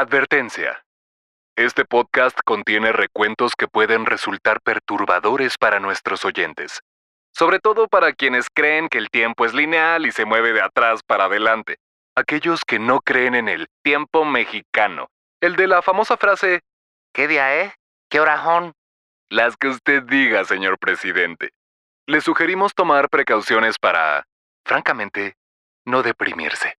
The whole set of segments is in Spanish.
Advertencia. Este podcast contiene recuentos que pueden resultar perturbadores para nuestros oyentes, sobre todo para quienes creen que el tiempo es lineal y se mueve de atrás para adelante, aquellos que no creen en el tiempo mexicano, el de la famosa frase ¿Qué día es? ¿Qué horajón? Las que usted diga, señor presidente. Le sugerimos tomar precauciones para, francamente, no deprimirse.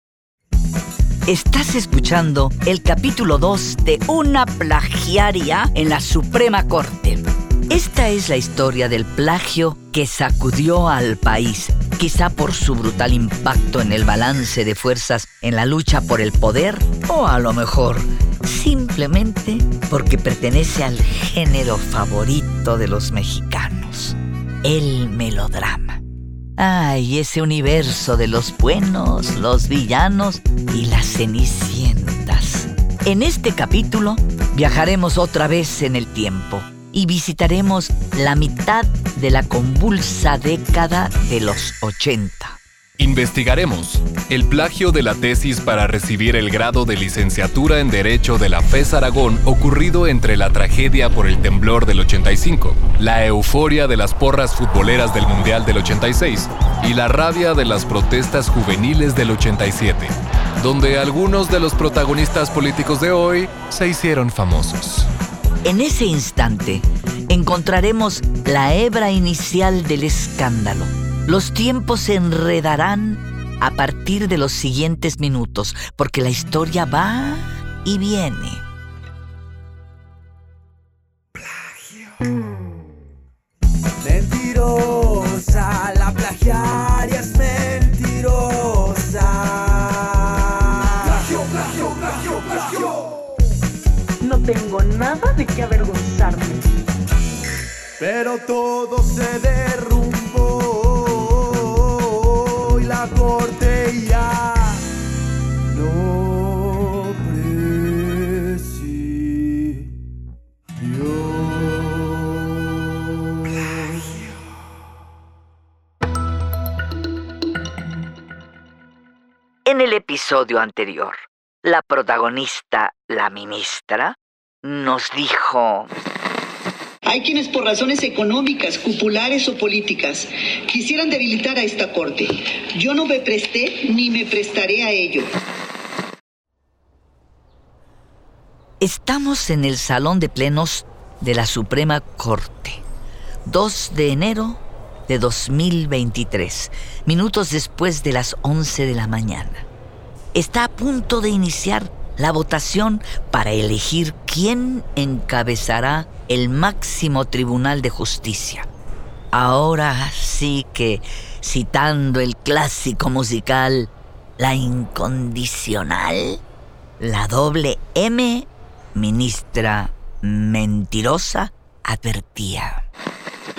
Estás escuchando el capítulo 2 de Una plagiaria en la Suprema Corte. Esta es la historia del plagio que sacudió al país, quizá por su brutal impacto en el balance de fuerzas en la lucha por el poder, o a lo mejor simplemente porque pertenece al género favorito de los mexicanos, el melodrama. Ay, ese universo de los buenos, los villanos y las cenicientas. En este capítulo viajaremos otra vez en el tiempo y visitaremos la mitad de la convulsa década de los 80. Investigaremos el plagio de la tesis para recibir el grado de licenciatura en Derecho de la FES Aragón ocurrido entre la tragedia por el temblor del 85, la euforia de las porras futboleras del Mundial del 86 y la rabia de las protestas juveniles del 87, donde algunos de los protagonistas políticos de hoy se hicieron famosos. En ese instante encontraremos la hebra inicial del escándalo los tiempos se enredarán a partir de los siguientes minutos, porque la historia va y viene. Plagio. Mentirosa, la plagiaria es mentirosa. Plagio, plagio, plagio, plagio. No tengo nada de qué avergonzarme. Pero todo se derrumbó En el episodio anterior, la protagonista, la ministra, nos dijo... Hay quienes por razones económicas, cupulares o políticas quisieran debilitar a esta Corte. Yo no me presté ni me prestaré a ello. Estamos en el Salón de Plenos de la Suprema Corte. 2 de enero de 2023, minutos después de las 11 de la mañana. Está a punto de iniciar la votación para elegir quién encabezará el máximo tribunal de justicia. Ahora sí que, citando el clásico musical La Incondicional, la doble M, ministra mentirosa, advertía.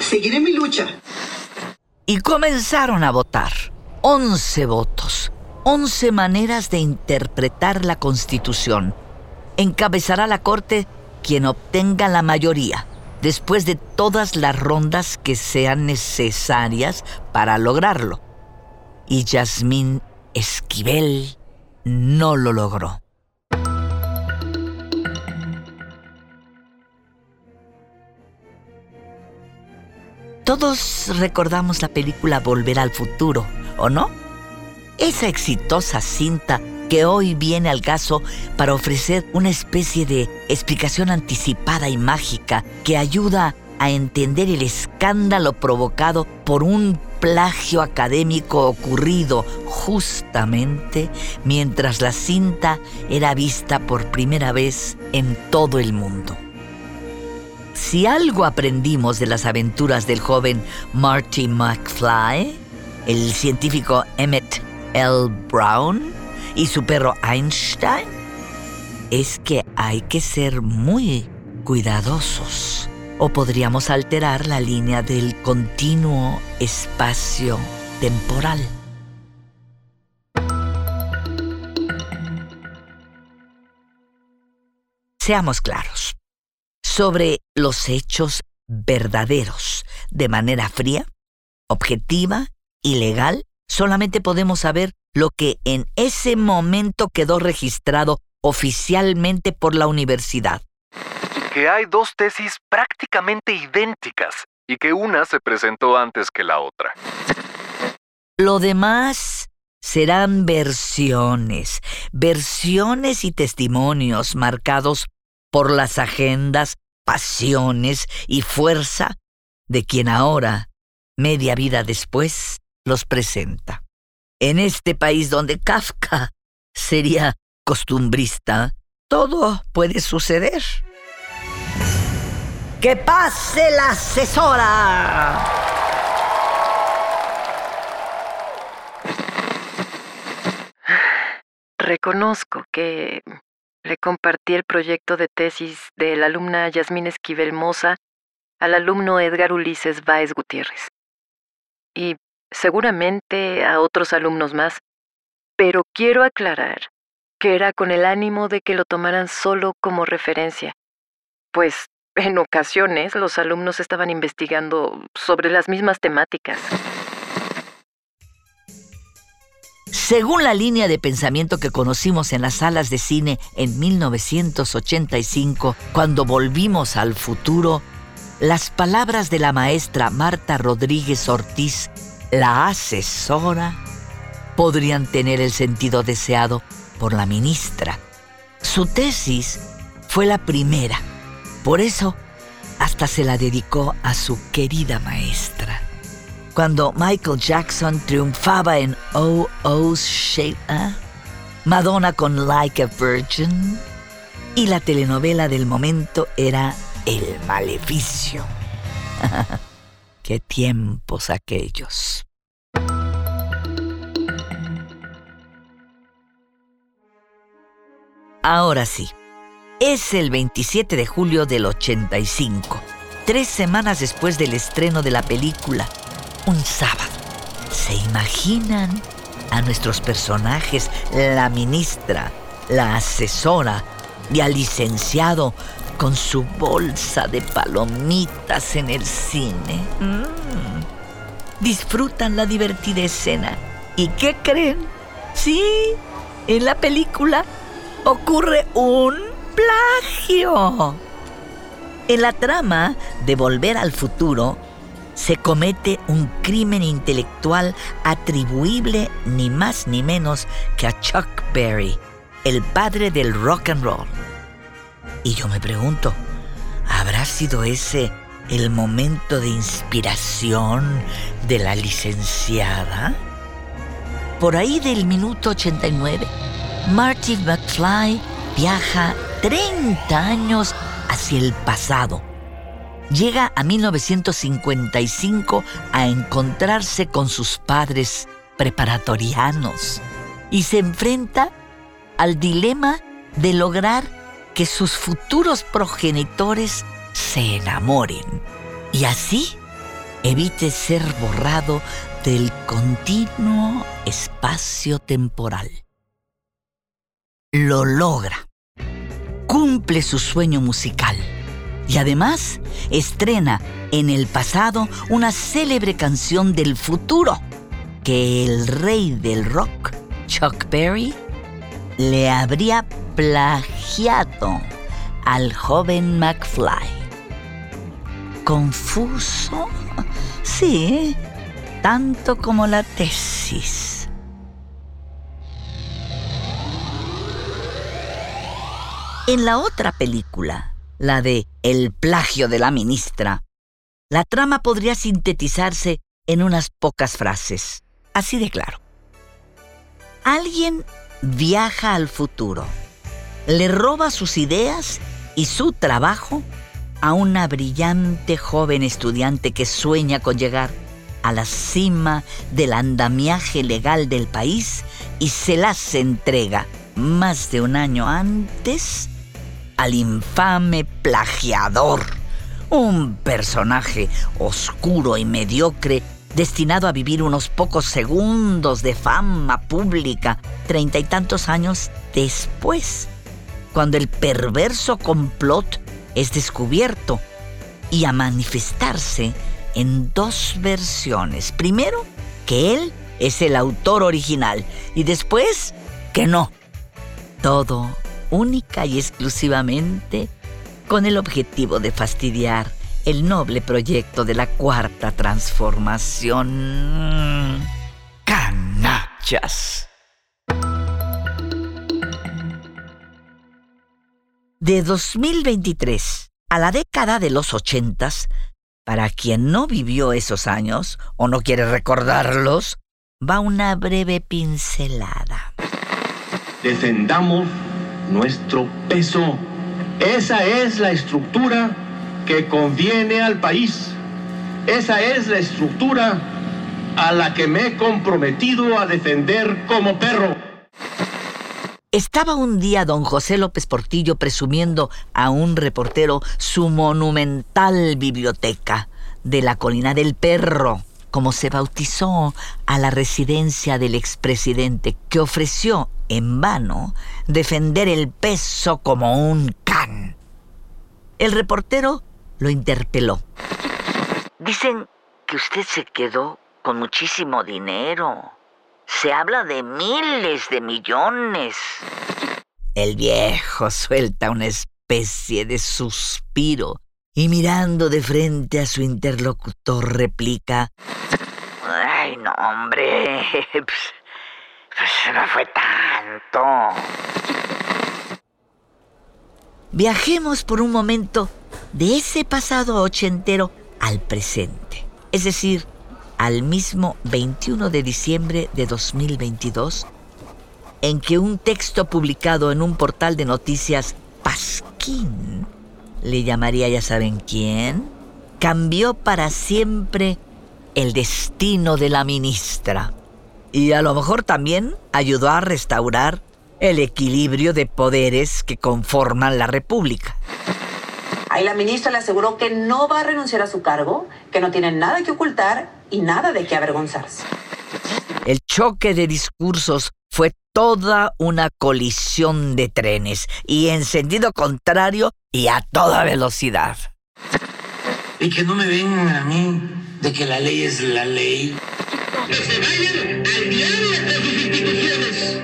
Seguiré mi lucha. Y comenzaron a votar. Once votos 11 maneras de interpretar la Constitución. Encabezará la Corte quien obtenga la mayoría, después de todas las rondas que sean necesarias para lograrlo. Y Yasmín Esquivel no lo logró. Todos recordamos la película Volver al Futuro, ¿o no? esa exitosa cinta que hoy viene al caso para ofrecer una especie de explicación anticipada y mágica que ayuda a entender el escándalo provocado por un plagio académico ocurrido justamente mientras la cinta era vista por primera vez en todo el mundo. Si algo aprendimos de las aventuras del joven Marty McFly, el científico Emmett L. Brown y su perro Einstein es que hay que ser muy cuidadosos o podríamos alterar la línea del continuo espacio temporal. Seamos claros sobre los hechos verdaderos de manera fría, objetiva y legal solamente podemos saber lo que en ese momento quedó registrado oficialmente por la universidad. Que hay dos tesis prácticamente idénticas y que una se presentó antes que la otra. Lo demás serán versiones, versiones y testimonios marcados por las agendas, pasiones y fuerza de quien ahora, media vida después, los presenta. En este país donde Kafka sería costumbrista, todo puede suceder. ¡Que pase la asesora! Reconozco que compartí el proyecto de tesis de la alumna Yasmín Esquivel Moza al alumno Edgar Ulises Báez Gutiérrez. Y seguramente a otros alumnos más, pero quiero aclarar que era con el ánimo de que lo tomaran solo como referencia, pues en ocasiones los alumnos estaban investigando sobre las mismas temáticas. Según la línea de pensamiento que conocimos en las salas de cine en 1985, cuando volvimos al futuro, las palabras de la maestra Marta Rodríguez Ortiz, la asesora, podrían tener el sentido deseado por la ministra. Su tesis fue la primera, por eso hasta se la dedicó a su querida maestra. Cuando Michael Jackson triunfaba en Oh Oh's Shape, ¿eh? Madonna con Like a Virgin y la telenovela del momento era El Maleficio. ¡Qué tiempos aquellos! Ahora sí, es el 27 de julio del 85, tres semanas después del estreno de la película, un sábado. ¿Se imaginan a nuestros personajes, la ministra, la asesora y al licenciado con su bolsa de palomitas en el cine? Mm. Disfrutan la divertida escena. ¿Y qué creen? Sí, en la película ocurre un plagio. En la trama de Volver al Futuro se comete un crimen intelectual atribuible ni más ni menos que a Chuck Berry, el padre del rock and roll. Y yo me pregunto, ¿habrá sido ese el momento de inspiración de la licenciada? Por ahí del minuto 89 Marty McFly viaja 30 años hacia el pasado. Llega a 1955 a encontrarse con sus padres preparatorianos y se enfrenta al dilema de lograr que sus futuros progenitores se enamoren y así evite ser borrado del continuo espacio temporal lo logra. Cumple su sueño musical. Y además estrena en el pasado una célebre canción del futuro que el rey del rock, Chuck Berry, le habría plagiado al joven McFly. ¿Confuso? Sí, tanto como la tesis. En la otra película, la de El plagio de la ministra, la trama podría sintetizarse en unas pocas frases, así de claro. Alguien viaja al futuro, le roba sus ideas y su trabajo a una brillante joven estudiante que sueña con llegar a la cima del andamiaje legal del país y se las entrega. Más de un año antes al infame plagiador, un personaje oscuro y mediocre destinado a vivir unos pocos segundos de fama pública treinta y tantos años después, cuando el perverso complot es descubierto y a manifestarse en dos versiones. Primero, que él es el autor original y después, que no. Todo única y exclusivamente con el objetivo de fastidiar el noble proyecto de la cuarta transformación. Canachas. De 2023 a la década de los ochentas, para quien no vivió esos años o no quiere recordarlos, va una breve pincelada. Defendamos nuestro peso. Esa es la estructura que conviene al país. Esa es la estructura a la que me he comprometido a defender como perro. Estaba un día don José López Portillo presumiendo a un reportero su monumental biblioteca de la colina del perro, como se bautizó a la residencia del expresidente, que ofreció en vano defender el peso como un can. El reportero lo interpeló. Dicen que usted se quedó con muchísimo dinero. Se habla de miles de millones. El viejo suelta una especie de suspiro y mirando de frente a su interlocutor replica, Ay, no, hombre, pues, pues no fue tanto. Viajemos por un momento de ese pasado ochentero al presente, es decir, al mismo 21 de diciembre de 2022, en que un texto publicado en un portal de noticias Pasquín, le llamaría ya saben quién, cambió para siempre el destino de la ministra y a lo mejor también ayudó a restaurar el equilibrio de poderes que conforman la República. Ahí la ministra le aseguró que no va a renunciar a su cargo, que no tiene nada que ocultar y nada de qué avergonzarse. El choque de discursos fue toda una colisión de trenes y en sentido contrario y a toda velocidad. Y que no me vengan a mí de que la ley es la ley. Que se vayan al diablo sus instituciones.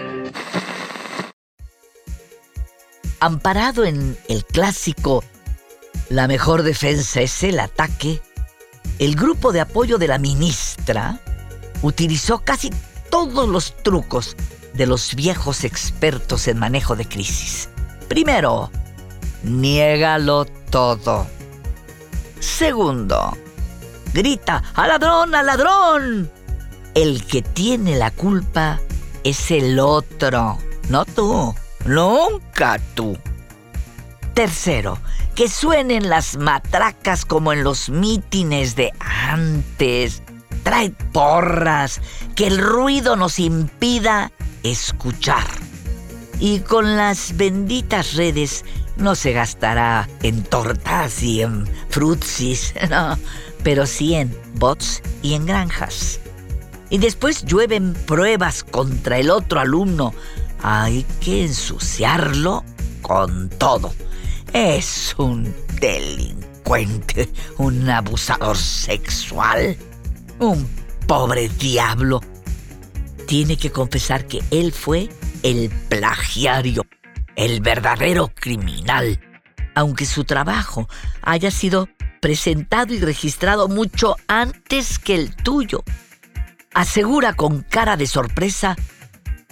Amparado en el clásico La mejor defensa es el ataque, el grupo de apoyo de la ministra utilizó casi todos los trucos de los viejos expertos en manejo de crisis. Primero, niégalo todo. Segundo, grita, ¡al ladrón, al ladrón! El que tiene la culpa es el otro, no tú, nunca tú. Tercero, que suenen las matracas como en los mítines de antes. Trae porras, que el ruido nos impida escuchar. Y con las benditas redes no se gastará en tortas y en frutsis, no, pero sí en bots y en granjas. Y después llueven pruebas contra el otro alumno. Hay que ensuciarlo con todo. Es un delincuente, un abusador sexual, un pobre diablo. Tiene que confesar que él fue el plagiario, el verdadero criminal, aunque su trabajo haya sido presentado y registrado mucho antes que el tuyo. Asegura con cara de sorpresa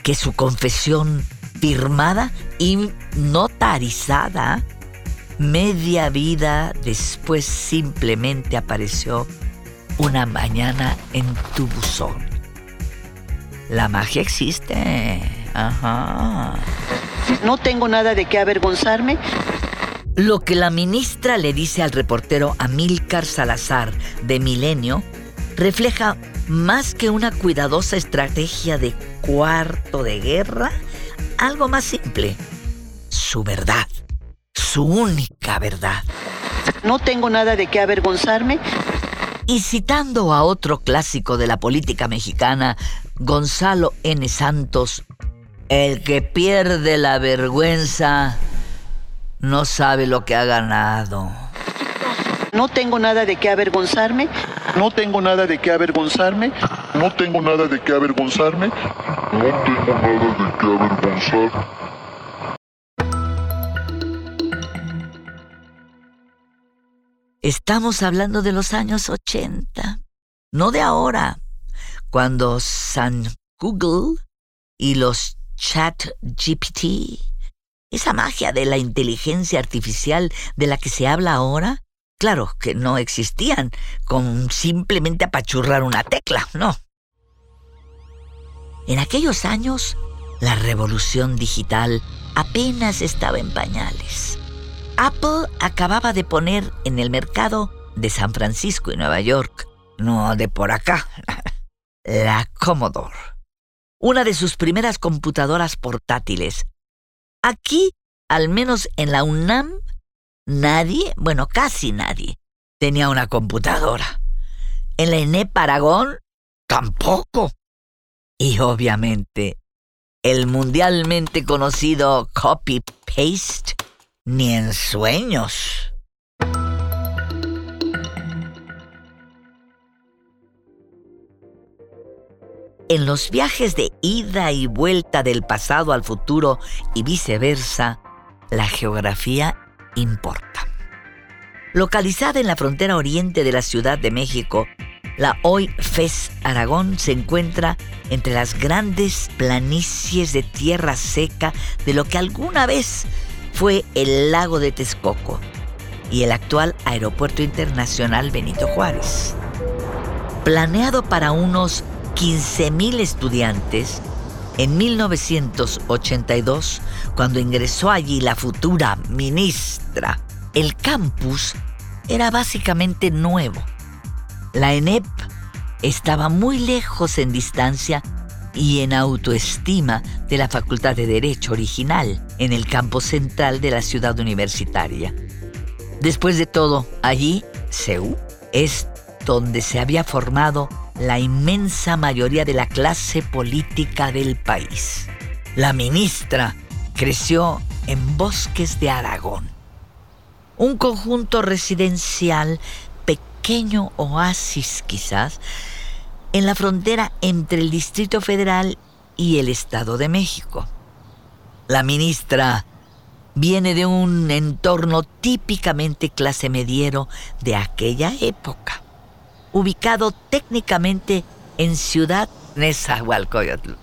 que su confesión firmada y notarizada media vida después simplemente apareció una mañana en tu buzón. La magia existe. Ajá. No tengo nada de qué avergonzarme. Lo que la ministra le dice al reportero Amílcar Salazar de Milenio refleja más que una cuidadosa estrategia de cuarto de guerra, algo más simple, su verdad, su única verdad. No tengo nada de qué avergonzarme. Y citando a otro clásico de la política mexicana, Gonzalo N. Santos, el que pierde la vergüenza no sabe lo que ha ganado. No tengo nada de qué avergonzarme. No tengo nada de qué avergonzarme. No tengo nada de qué avergonzarme. No tengo nada de qué avergonzarme. Estamos hablando de los años 80, no de ahora, cuando San Google y los Chat GPT, esa magia de la inteligencia artificial de la que se habla ahora, claro que no existían con simplemente apachurrar una tecla, no. En aquellos años, la revolución digital apenas estaba en pañales. Apple acababa de poner en el mercado de San Francisco y Nueva York, no de por acá, la Commodore, una de sus primeras computadoras portátiles. Aquí, al menos en la UNAM, nadie, bueno, casi nadie, tenía una computadora. En la ENEP Aragón, tampoco. Y obviamente, el mundialmente conocido copy-paste ni en sueños. En los viajes de ida y vuelta del pasado al futuro y viceversa, la geografía importa. Localizada en la frontera oriente de la Ciudad de México, la hoy FES Aragón se encuentra entre las grandes planicies de tierra seca de lo que alguna vez fue el lago de Texcoco y el actual Aeropuerto Internacional Benito Juárez. Planeado para unos 15.000 estudiantes, en 1982, cuando ingresó allí la futura ministra, el campus era básicamente nuevo. La ENEP estaba muy lejos en distancia y en autoestima de la Facultad de Derecho original en el campo central de la ciudad universitaria. Después de todo, allí, CEU, es donde se había formado la inmensa mayoría de la clase política del país. La ministra creció en Bosques de Aragón, un conjunto residencial, pequeño oasis quizás, en la frontera entre el Distrito Federal y el Estado de México. La ministra viene de un entorno típicamente clase mediero de aquella época, ubicado técnicamente en Ciudad Nezahualcóyotl.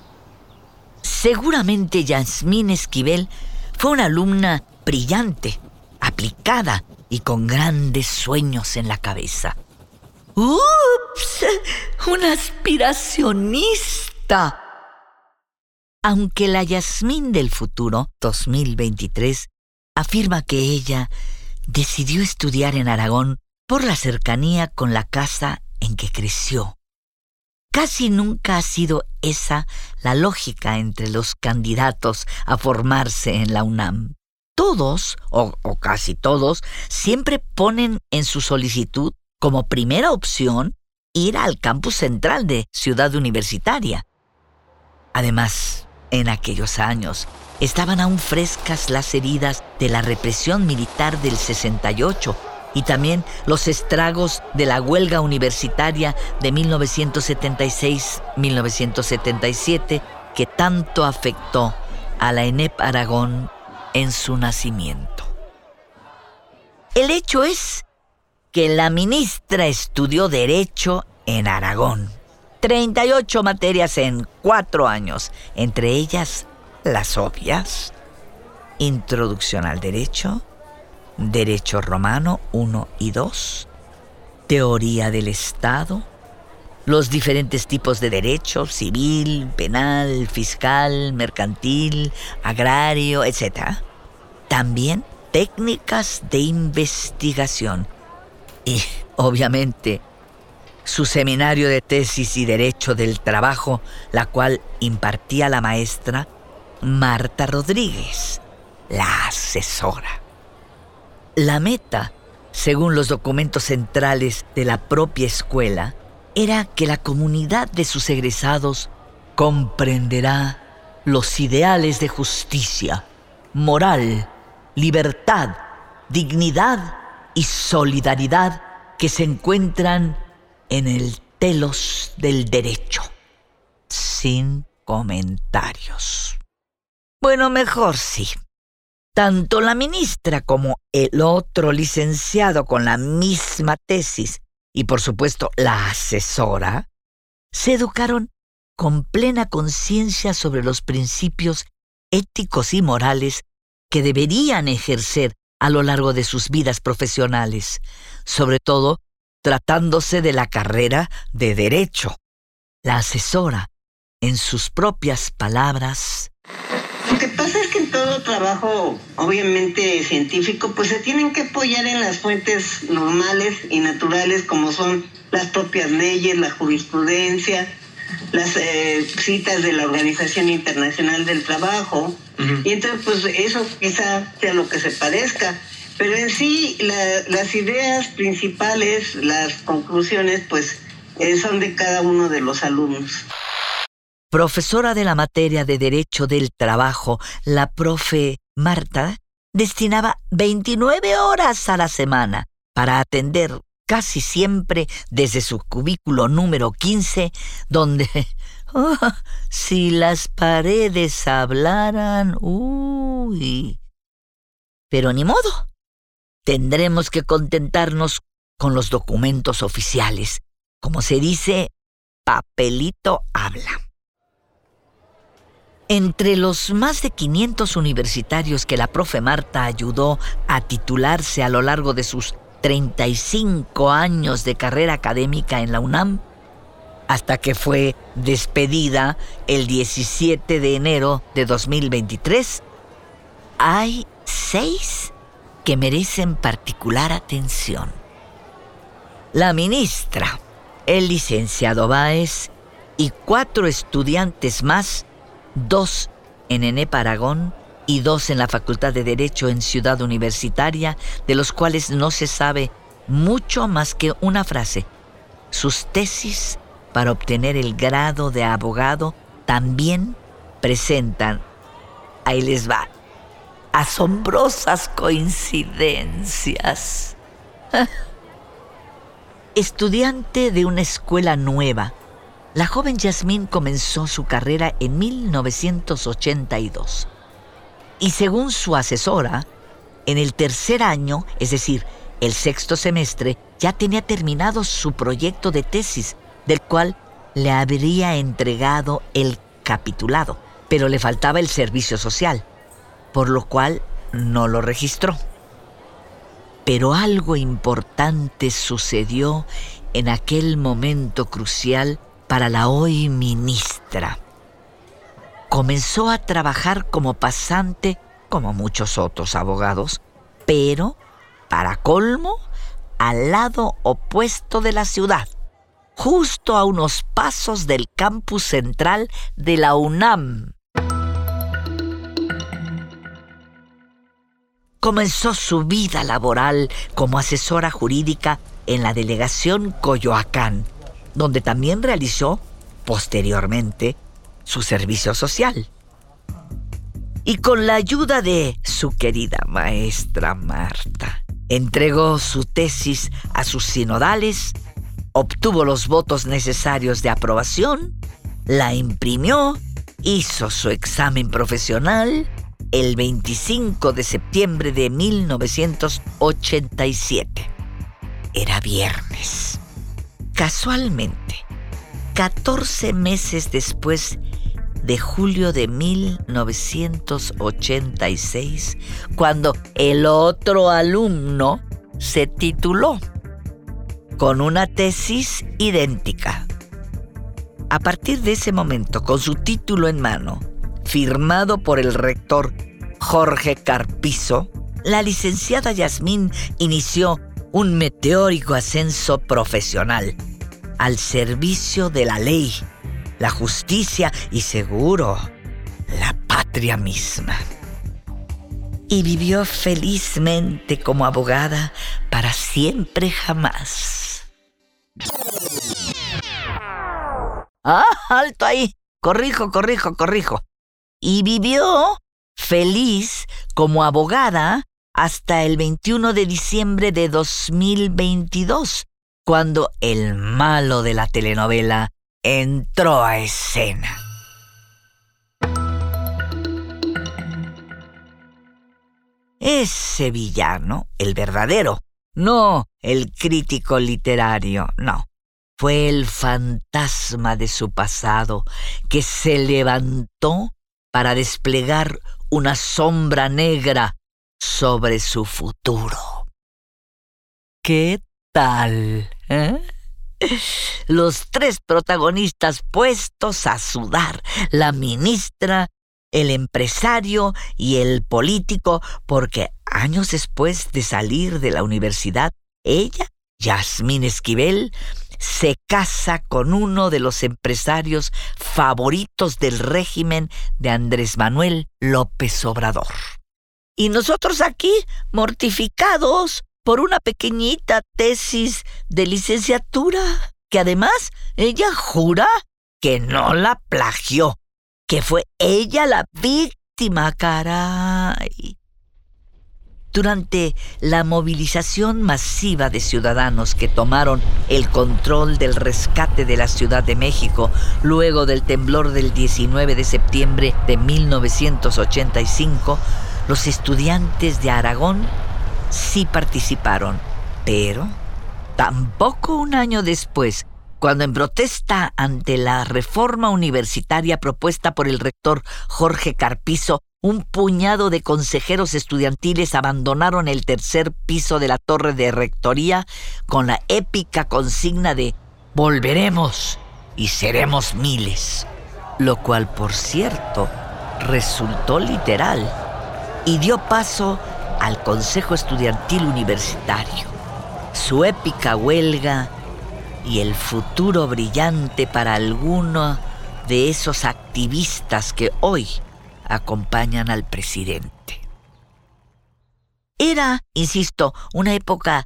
Seguramente Yasmín Esquivel fue una alumna brillante, aplicada y con grandes sueños en la cabeza. ¡Ups! ¡Una aspiracionista! Aunque la Yasmín del futuro, 2023, afirma que ella decidió estudiar en Aragón por la cercanía con la casa en que creció. Casi nunca ha sido esa la lógica entre los candidatos a formarse en la UNAM. Todos, o, o casi todos, siempre ponen en su solicitud como primera opción ir al campus central de Ciudad Universitaria. Además, en aquellos años estaban aún frescas las heridas de la represión militar del 68 y también los estragos de la huelga universitaria de 1976-1977 que tanto afectó a la ENEP Aragón en su nacimiento. El hecho es que la ministra estudió Derecho en Aragón. 38 materias en cuatro años, entre ellas las obvias. Introducción al Derecho, Derecho Romano 1 y 2, Teoría del Estado, los diferentes tipos de derecho, civil, penal, fiscal, mercantil, agrario, etc. También técnicas de investigación y, obviamente, su seminario de tesis y derecho del trabajo, la cual impartía la maestra Marta Rodríguez, la asesora. La meta, según los documentos centrales de la propia escuela, era que la comunidad de sus egresados comprenderá los ideales de justicia, moral, libertad, dignidad y solidaridad que se encuentran en el telos del derecho. Sin comentarios. Bueno, mejor sí. Tanto la ministra como el otro licenciado con la misma tesis y por supuesto la asesora se educaron con plena conciencia sobre los principios éticos y morales que deberían ejercer a lo largo de sus vidas profesionales, sobre todo tratándose de la carrera de derecho. La asesora, en sus propias palabras, lo que pasa es que en todo trabajo, obviamente científico, pues se tienen que apoyar en las fuentes normales y naturales como son las propias leyes, la jurisprudencia, las eh, citas de la Organización Internacional del Trabajo. Y entonces, pues eso quizá sea lo que se parezca. Pero en sí, las ideas principales, las conclusiones, pues eh, son de cada uno de los alumnos. Profesora de la materia de Derecho del Trabajo, la profe Marta destinaba 29 horas a la semana para atender casi siempre desde su cubículo número 15, donde oh, si las paredes hablaran, uy. Pero ni modo. Tendremos que contentarnos con los documentos oficiales. Como se dice, papelito habla. Entre los más de 500 universitarios que la profe Marta ayudó a titularse a lo largo de sus 35 años de carrera académica en la UNAM, hasta que fue despedida el 17 de enero de 2023, hay seis que merecen particular atención. La ministra, el licenciado Báez y cuatro estudiantes más, dos en Enepa Aragón, y dos en la Facultad de Derecho en Ciudad Universitaria, de los cuales no se sabe mucho más que una frase. Sus tesis para obtener el grado de abogado también presentan, ahí les va, asombrosas coincidencias. Estudiante de una escuela nueva, la joven Yasmín comenzó su carrera en 1982 y según su asesora, en el tercer año, es decir, el sexto semestre, ya tenía terminado su proyecto de tesis, del cual le habría entregado el capitulado, pero le faltaba el servicio social, por lo cual no lo registró. Pero algo importante sucedió en aquel momento crucial para la hoy ministra comenzó a trabajar como pasante como muchos otros abogados, pero, para colmo, al lado opuesto de la ciudad, justo a unos pasos del campus central de la UNAM. Comenzó su vida laboral como asesora jurídica en la delegación Coyoacán, donde también realizó, posteriormente, su servicio social. Y con la ayuda de su querida maestra Marta, entregó su tesis a sus sinodales, obtuvo los votos necesarios de aprobación, la imprimió, hizo su examen profesional el 25 de septiembre de 1987. Era viernes. Casualmente, 14 meses después de julio de 1986, cuando el otro alumno se tituló con una tesis idéntica. A partir de ese momento, con su título en mano, firmado por el rector Jorge Carpizo, la licenciada Yasmín inició un meteórico ascenso profesional al servicio de la ley la justicia y seguro la patria misma. Y vivió felizmente como abogada para siempre jamás. Ah, alto ahí. Corrijo, corrijo, corrijo. Y vivió feliz como abogada hasta el 21 de diciembre de 2022, cuando el malo de la telenovela entró a escena. ese villano, el verdadero, no el crítico literario, no. Fue el fantasma de su pasado que se levantó para desplegar una sombra negra sobre su futuro. ¿Qué tal? Eh? Los tres protagonistas puestos a sudar, la ministra, el empresario y el político, porque años después de salir de la universidad, ella, Yasmín Esquivel, se casa con uno de los empresarios favoritos del régimen de Andrés Manuel López Obrador. Y nosotros aquí, mortificados por una pequeñita tesis de licenciatura, que además ella jura que no la plagió, que fue ella la víctima, caray. Durante la movilización masiva de ciudadanos que tomaron el control del rescate de la Ciudad de México luego del temblor del 19 de septiembre de 1985, los estudiantes de Aragón sí participaron, pero tampoco un año después cuando en protesta ante la reforma universitaria propuesta por el rector Jorge Carpizo, un puñado de consejeros estudiantiles abandonaron el tercer piso de la torre de rectoría con la épica consigna de Volveremos y seremos miles, lo cual, por cierto, resultó literal y dio paso al Consejo Estudiantil Universitario. Su épica huelga y el futuro brillante para alguno de esos activistas que hoy acompañan al presidente. Era, insisto, una época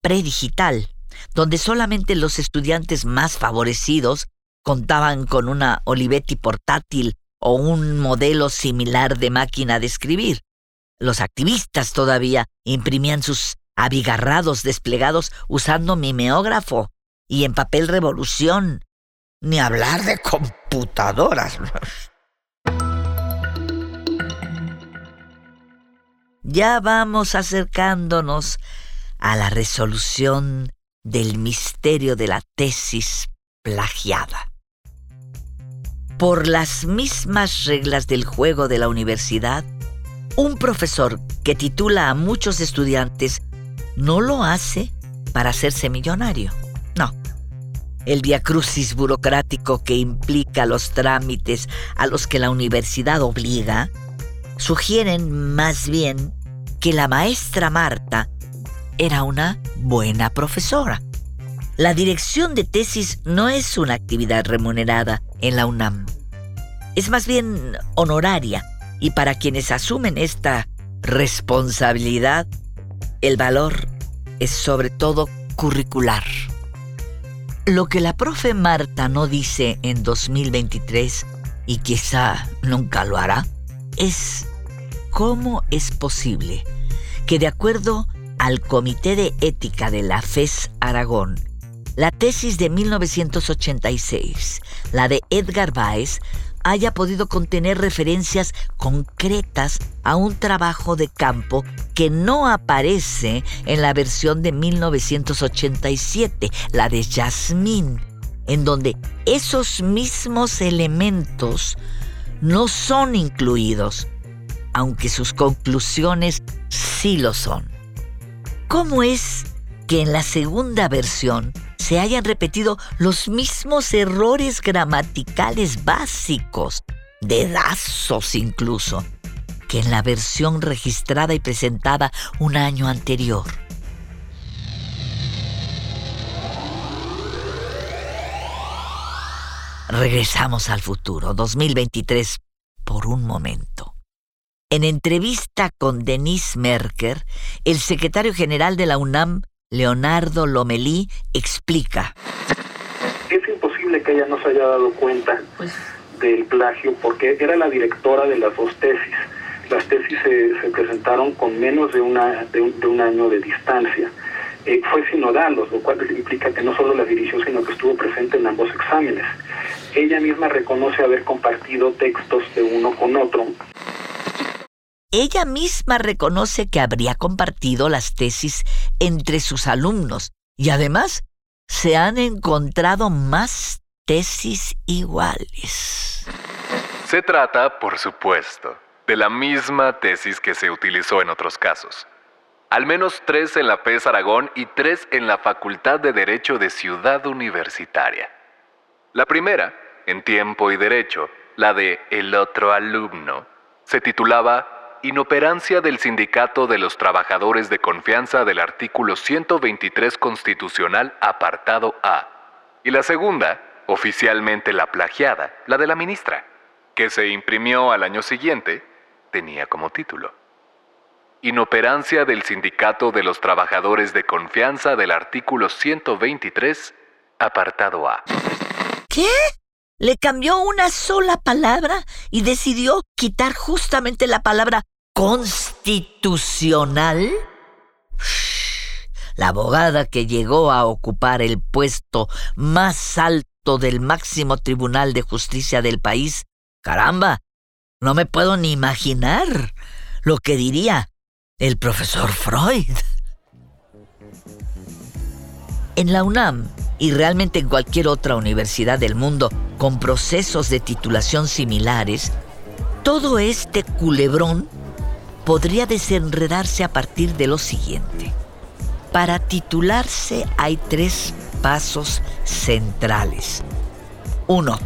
predigital, donde solamente los estudiantes más favorecidos contaban con una Olivetti portátil o un modelo similar de máquina de escribir. Los activistas todavía imprimían sus abigarrados desplegados usando mimeógrafo y en papel revolución, ni hablar de computadoras. Ya vamos acercándonos a la resolución del misterio de la tesis plagiada. Por las mismas reglas del juego de la universidad, un profesor que titula a muchos estudiantes no lo hace para hacerse millonario. No. El diacrucis burocrático que implica los trámites a los que la universidad obliga sugieren más bien que la maestra Marta era una buena profesora. La dirección de tesis no es una actividad remunerada en la UNAM. Es más bien honoraria y para quienes asumen esta responsabilidad, el valor es sobre todo curricular. Lo que la profe Marta no dice en 2023, y quizá nunca lo hará, es cómo es posible que de acuerdo al Comité de Ética de la FES Aragón, la tesis de 1986, la de Edgar Báez, haya podido contener referencias concretas a un trabajo de campo que no aparece en la versión de 1987, la de Jasmine, en donde esos mismos elementos no son incluidos, aunque sus conclusiones sí lo son. ¿Cómo es que en la segunda versión se hayan repetido los mismos errores gramaticales básicos, dedazos incluso, que en la versión registrada y presentada un año anterior. Regresamos al futuro, 2023, por un momento. En entrevista con Denise Merker, el secretario general de la UNAM Leonardo Lomelí explica. Es imposible que ella no se haya dado cuenta Pues del plagio porque era la directora de las dos tesis. Las tesis se, se presentaron con menos de, una, de, un, de un año de distancia. Eh, fue sinodal, lo cual implica que no solo la dirigió, sino que estuvo presente en ambos exámenes. Ella misma reconoce haber compartido textos de uno con otro ella misma reconoce que habría compartido las tesis entre sus alumnos y además se han encontrado más tesis iguales. Se trata, por supuesto, de la misma tesis que se utilizó en otros casos. Al menos tres en la FES Aragón y tres en la Facultad de Derecho de Ciudad Universitaria. La primera, en tiempo y derecho, la de El otro alumno, se titulaba Inoperancia del Sindicato de los Trabajadores de Confianza del artículo 123 constitucional apartado A. Y la segunda, oficialmente la plagiada, la de la ministra, que se imprimió al año siguiente, tenía como título Inoperancia del Sindicato de los Trabajadores de Confianza del artículo 123, apartado A. ¿Qué? Le cambió una sola palabra y decidió quitar justamente la palabra constitucional? La abogada que llegó a ocupar el puesto más alto del máximo tribunal de justicia del país, caramba, no me puedo ni imaginar lo que diría el profesor Freud. En la UNAM y realmente en cualquier otra universidad del mundo con procesos de titulación similares, todo este culebrón podría desenredarse a partir de lo siguiente. Para titularse hay tres pasos centrales. Uno,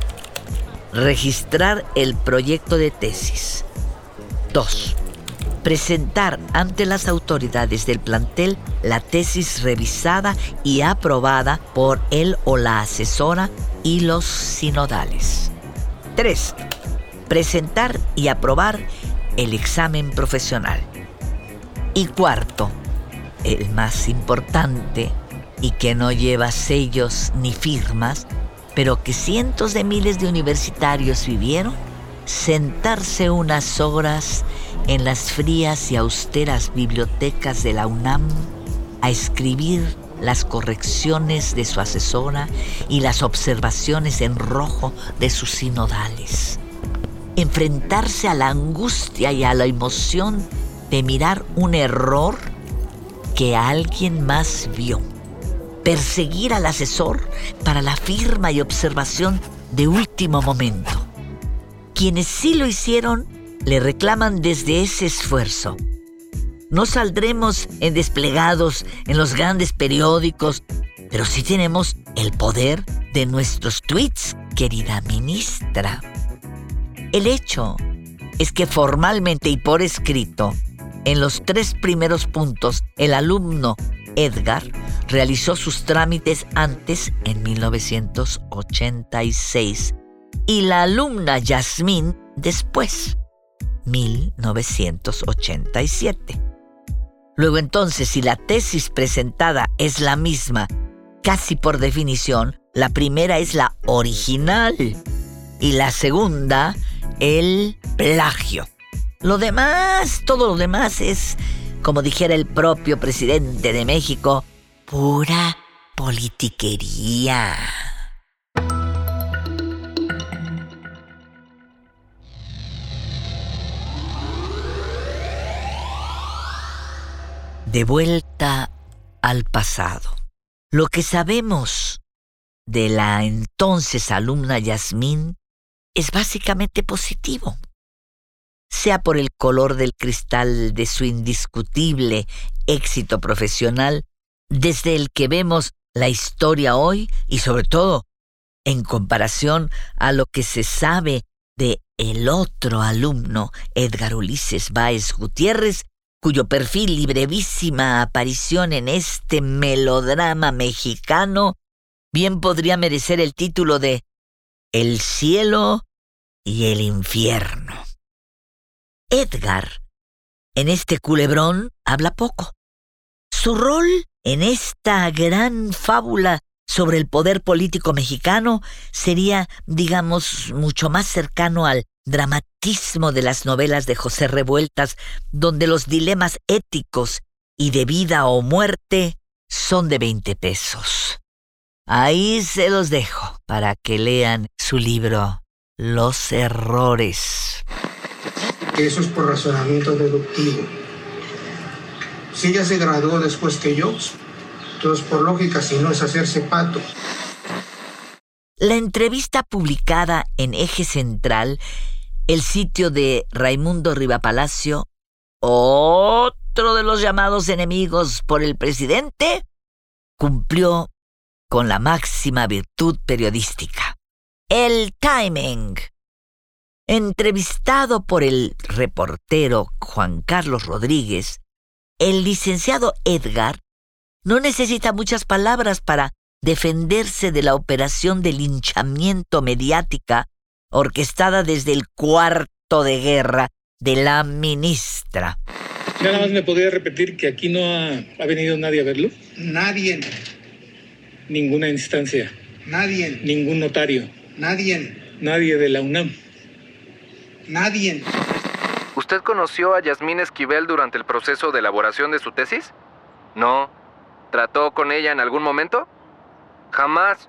Registrar el proyecto de tesis. Dos, Presentar ante las autoridades del plantel la tesis revisada y aprobada por él o la asesora y los sinodales. 3. Presentar y aprobar el examen profesional. Y cuarto, el más importante y que no lleva sellos ni firmas, pero que cientos de miles de universitarios vivieron, sentarse unas horas en las frías y austeras bibliotecas de la UNAM a escribir las correcciones de su asesora y las observaciones en rojo de sus sinodales enfrentarse a la angustia y a la emoción de mirar un error que alguien más vio. Perseguir al asesor para la firma y observación de último momento. Quienes sí lo hicieron le reclaman desde ese esfuerzo. No saldremos en desplegados en los grandes periódicos, pero sí tenemos el poder de nuestros tweets, querida ministra. El hecho es que formalmente y por escrito, en los tres primeros puntos, el alumno Edgar realizó sus trámites antes, en 1986, y la alumna Yasmín después, 1987. Luego entonces, si la tesis presentada es la misma, casi por definición, la primera es la original y la segunda el plagio. Lo demás, todo lo demás es, como dijera el propio presidente de México, pura politiquería. De vuelta al pasado. Lo que sabemos de la entonces alumna Yasmín es básicamente positivo. Sea por el color del cristal de su indiscutible éxito profesional, desde el que vemos la historia hoy y sobre todo en comparación a lo que se sabe de el otro alumno, Edgar Ulises Báez Gutiérrez, cuyo perfil y brevísima aparición en este melodrama mexicano bien podría merecer el título de El cielo y el infierno. Edgar, en este culebrón, habla poco. Su rol en esta gran fábula sobre el poder político mexicano sería, digamos, mucho más cercano al dramatismo de las novelas de José Revueltas, donde los dilemas éticos y de vida o muerte son de 20 pesos. Ahí se los dejo para que lean su libro los errores. eso es por razonamiento deductivo. Si ella se graduó después que yo, entonces por lógica, si no es hacerse pato. La entrevista publicada en Eje Central, el sitio de Raimundo Rivapalacio, otro de los llamados enemigos por el presidente, cumplió con la máxima virtud periodística, el timing. Entrevistado por el reportero Juan Carlos Rodríguez, el licenciado Edgar no necesita muchas palabras para defenderse de la operación de linchamiento mediática orquestada desde el cuarto de guerra de la ministra. Nada más me podría repetir que aquí no ha, ha venido nadie a verlo. Nadie, Ninguna instancia, nadie, ningún notario, nadie, nadie de la UNAM. nadie. ¿Usted conoció a Yasmín Esquivel durante el proceso de elaboración de su tesis? No. ¿Trató con ella en algún momento? Jamás.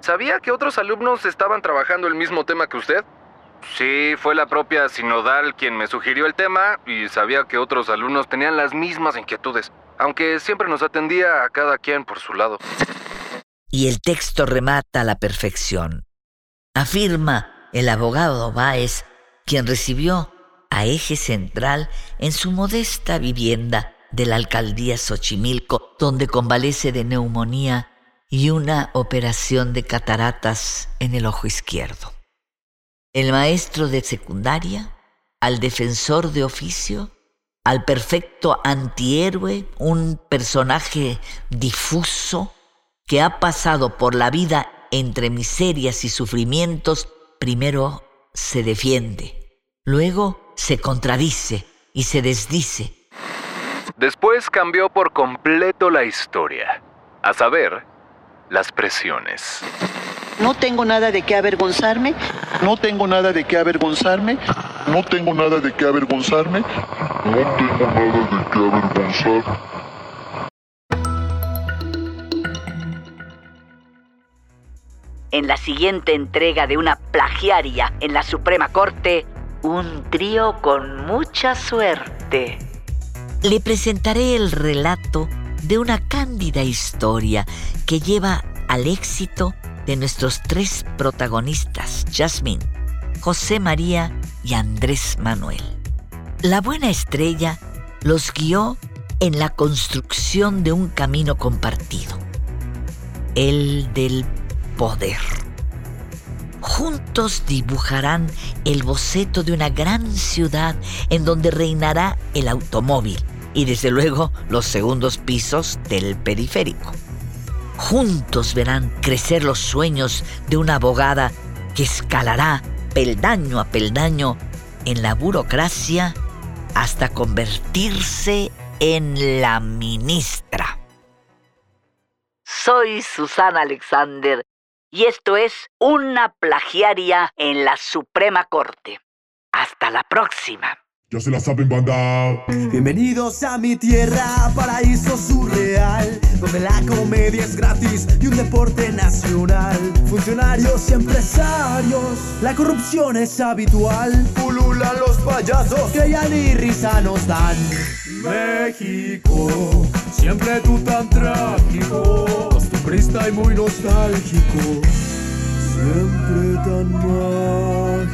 ¿Sabía que otros alumnos estaban trabajando el mismo tema que usted? Sí, fue la propia Sinodal quien me sugirió el tema y sabía que otros alumnos tenían las mismas inquietudes, aunque siempre nos atendía a cada quien por su lado. Y el texto remata a la perfección. Afirma el abogado Báez, quien recibió a Eje Central en su modesta vivienda de la alcaldía Xochimilco, donde convalece de neumonía y una operación de cataratas en el ojo izquierdo. El maestro de secundaria, al defensor de oficio, al perfecto antihéroe, un personaje difuso que ha pasado por la vida entre miserias y sufrimientos, primero se defiende, luego se contradice y se desdice. Después cambió por completo la historia, a saber, las presiones. No tengo nada de qué avergonzarme. No tengo nada de qué avergonzarme. No tengo nada de qué avergonzarme. No tengo nada de qué avergonzar. En la siguiente entrega de una plagiaria en la Suprema Corte, un trío con mucha suerte. Le presentaré el relato de una cándida historia que lleva al éxito de nuestros tres protagonistas, Jasmine, José María y Andrés Manuel. La buena estrella los guió en la construcción de un camino compartido, el del poder. Juntos dibujarán el boceto de una gran ciudad en donde reinará el automóvil y desde luego los segundos pisos del periférico. Juntos verán crecer los sueños de una abogada que escalará peldaño a peldaño en la burocracia hasta convertirse en la ministra. Soy Susana Alexander y esto es una plagiaria en la Suprema Corte. Hasta la próxima. Ya se la saben, banda. Bienvenidos a mi tierra, paraíso surreal, donde la comedia es gratis y un deporte nacional. Funcionarios y empresarios, la corrupción es habitual. Pululan los payasos que ya ni risa nos dan. México, siempre tú tan trágico, Siempre stai muy nostálgico, siempre tan mágico.